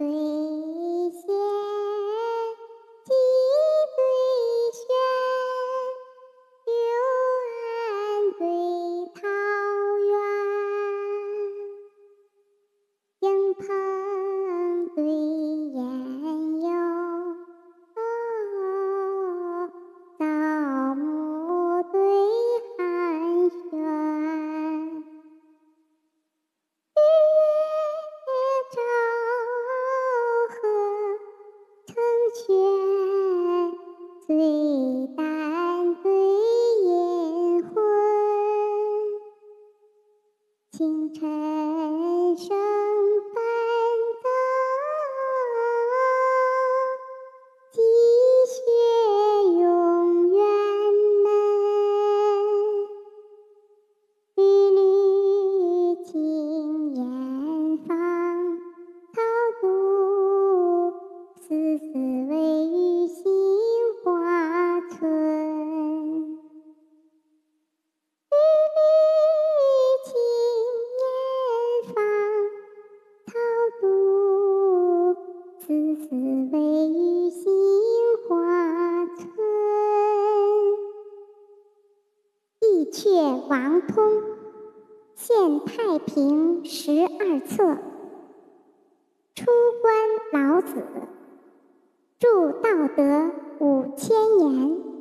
lovely. 成全，醉丹对阴魂，清晨生丝丝微雨杏花村。缕缕青烟芳草渡，丝丝微雨杏花村。《忆阙王通》现太平十二册。出关老子，铸道德五千年。